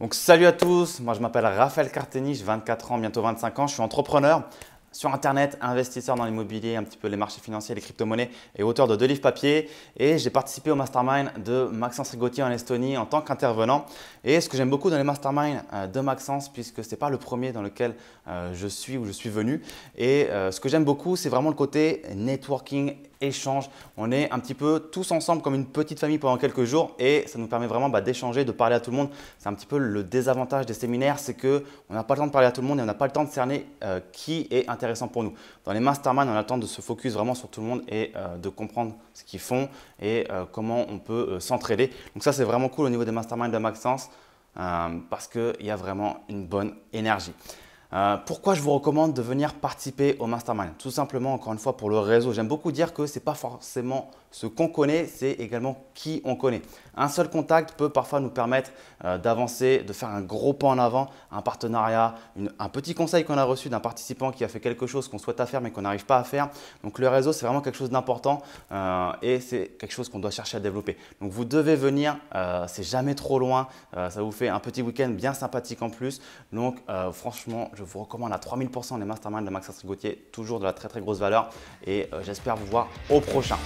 Donc salut à tous, moi je m'appelle Raphaël Carteni, j'ai 24 ans, bientôt 25 ans, je suis entrepreneur sur Internet, investisseur dans l'immobilier, un petit peu les marchés financiers, les crypto-monnaies et auteur de deux livres papier. Et j'ai participé au mastermind de Maxence Rigotier en Estonie en tant qu'intervenant. Et ce que j'aime beaucoup dans les masterminds euh, de Maxence, puisque ce n'est pas le premier dans lequel euh, je suis ou je suis venu. Et euh, ce que j'aime beaucoup, c'est vraiment le côté networking échange. On est un petit peu tous ensemble comme une petite famille pendant quelques jours et ça nous permet vraiment bah, d'échanger, de parler à tout le monde. C'est un petit peu le désavantage des séminaires, c'est qu'on n'a pas le temps de parler à tout le monde et on n'a pas le temps de cerner euh, qui est intéressant pour nous. Dans les masterminds, on a le temps de se focus vraiment sur tout le monde et euh, de comprendre ce qu'ils font et euh, comment on peut s'entraider. Donc ça, c'est vraiment cool au niveau des masterminds de Maxence parce qu'il y a vraiment une bonne énergie. Euh, pourquoi je vous recommande de venir participer au mastermind? Tout simplement, encore une fois, pour le réseau. J'aime beaucoup dire que ce n'est pas forcément ce qu'on connaît, c'est également qui on connaît. Un seul contact peut parfois nous permettre euh, d'avancer, de faire un gros pas en avant, un partenariat, un petit conseil qu'on a reçu d'un participant qui a fait quelque chose qu'on souhaite faire mais qu'on n'arrive pas à faire. Donc le réseau, c'est vraiment quelque chose d'important euh, et c'est quelque chose qu'on doit chercher à développer. Donc vous devez venir, c'est jamais trop loin, ça vous fait un petit week-end bien sympathique en plus. Donc franchement, je vous recommande à 3000% les masterminds de Maxence Gauthier, toujours de la très très grosse valeur et euh, j'espère vous voir au prochain.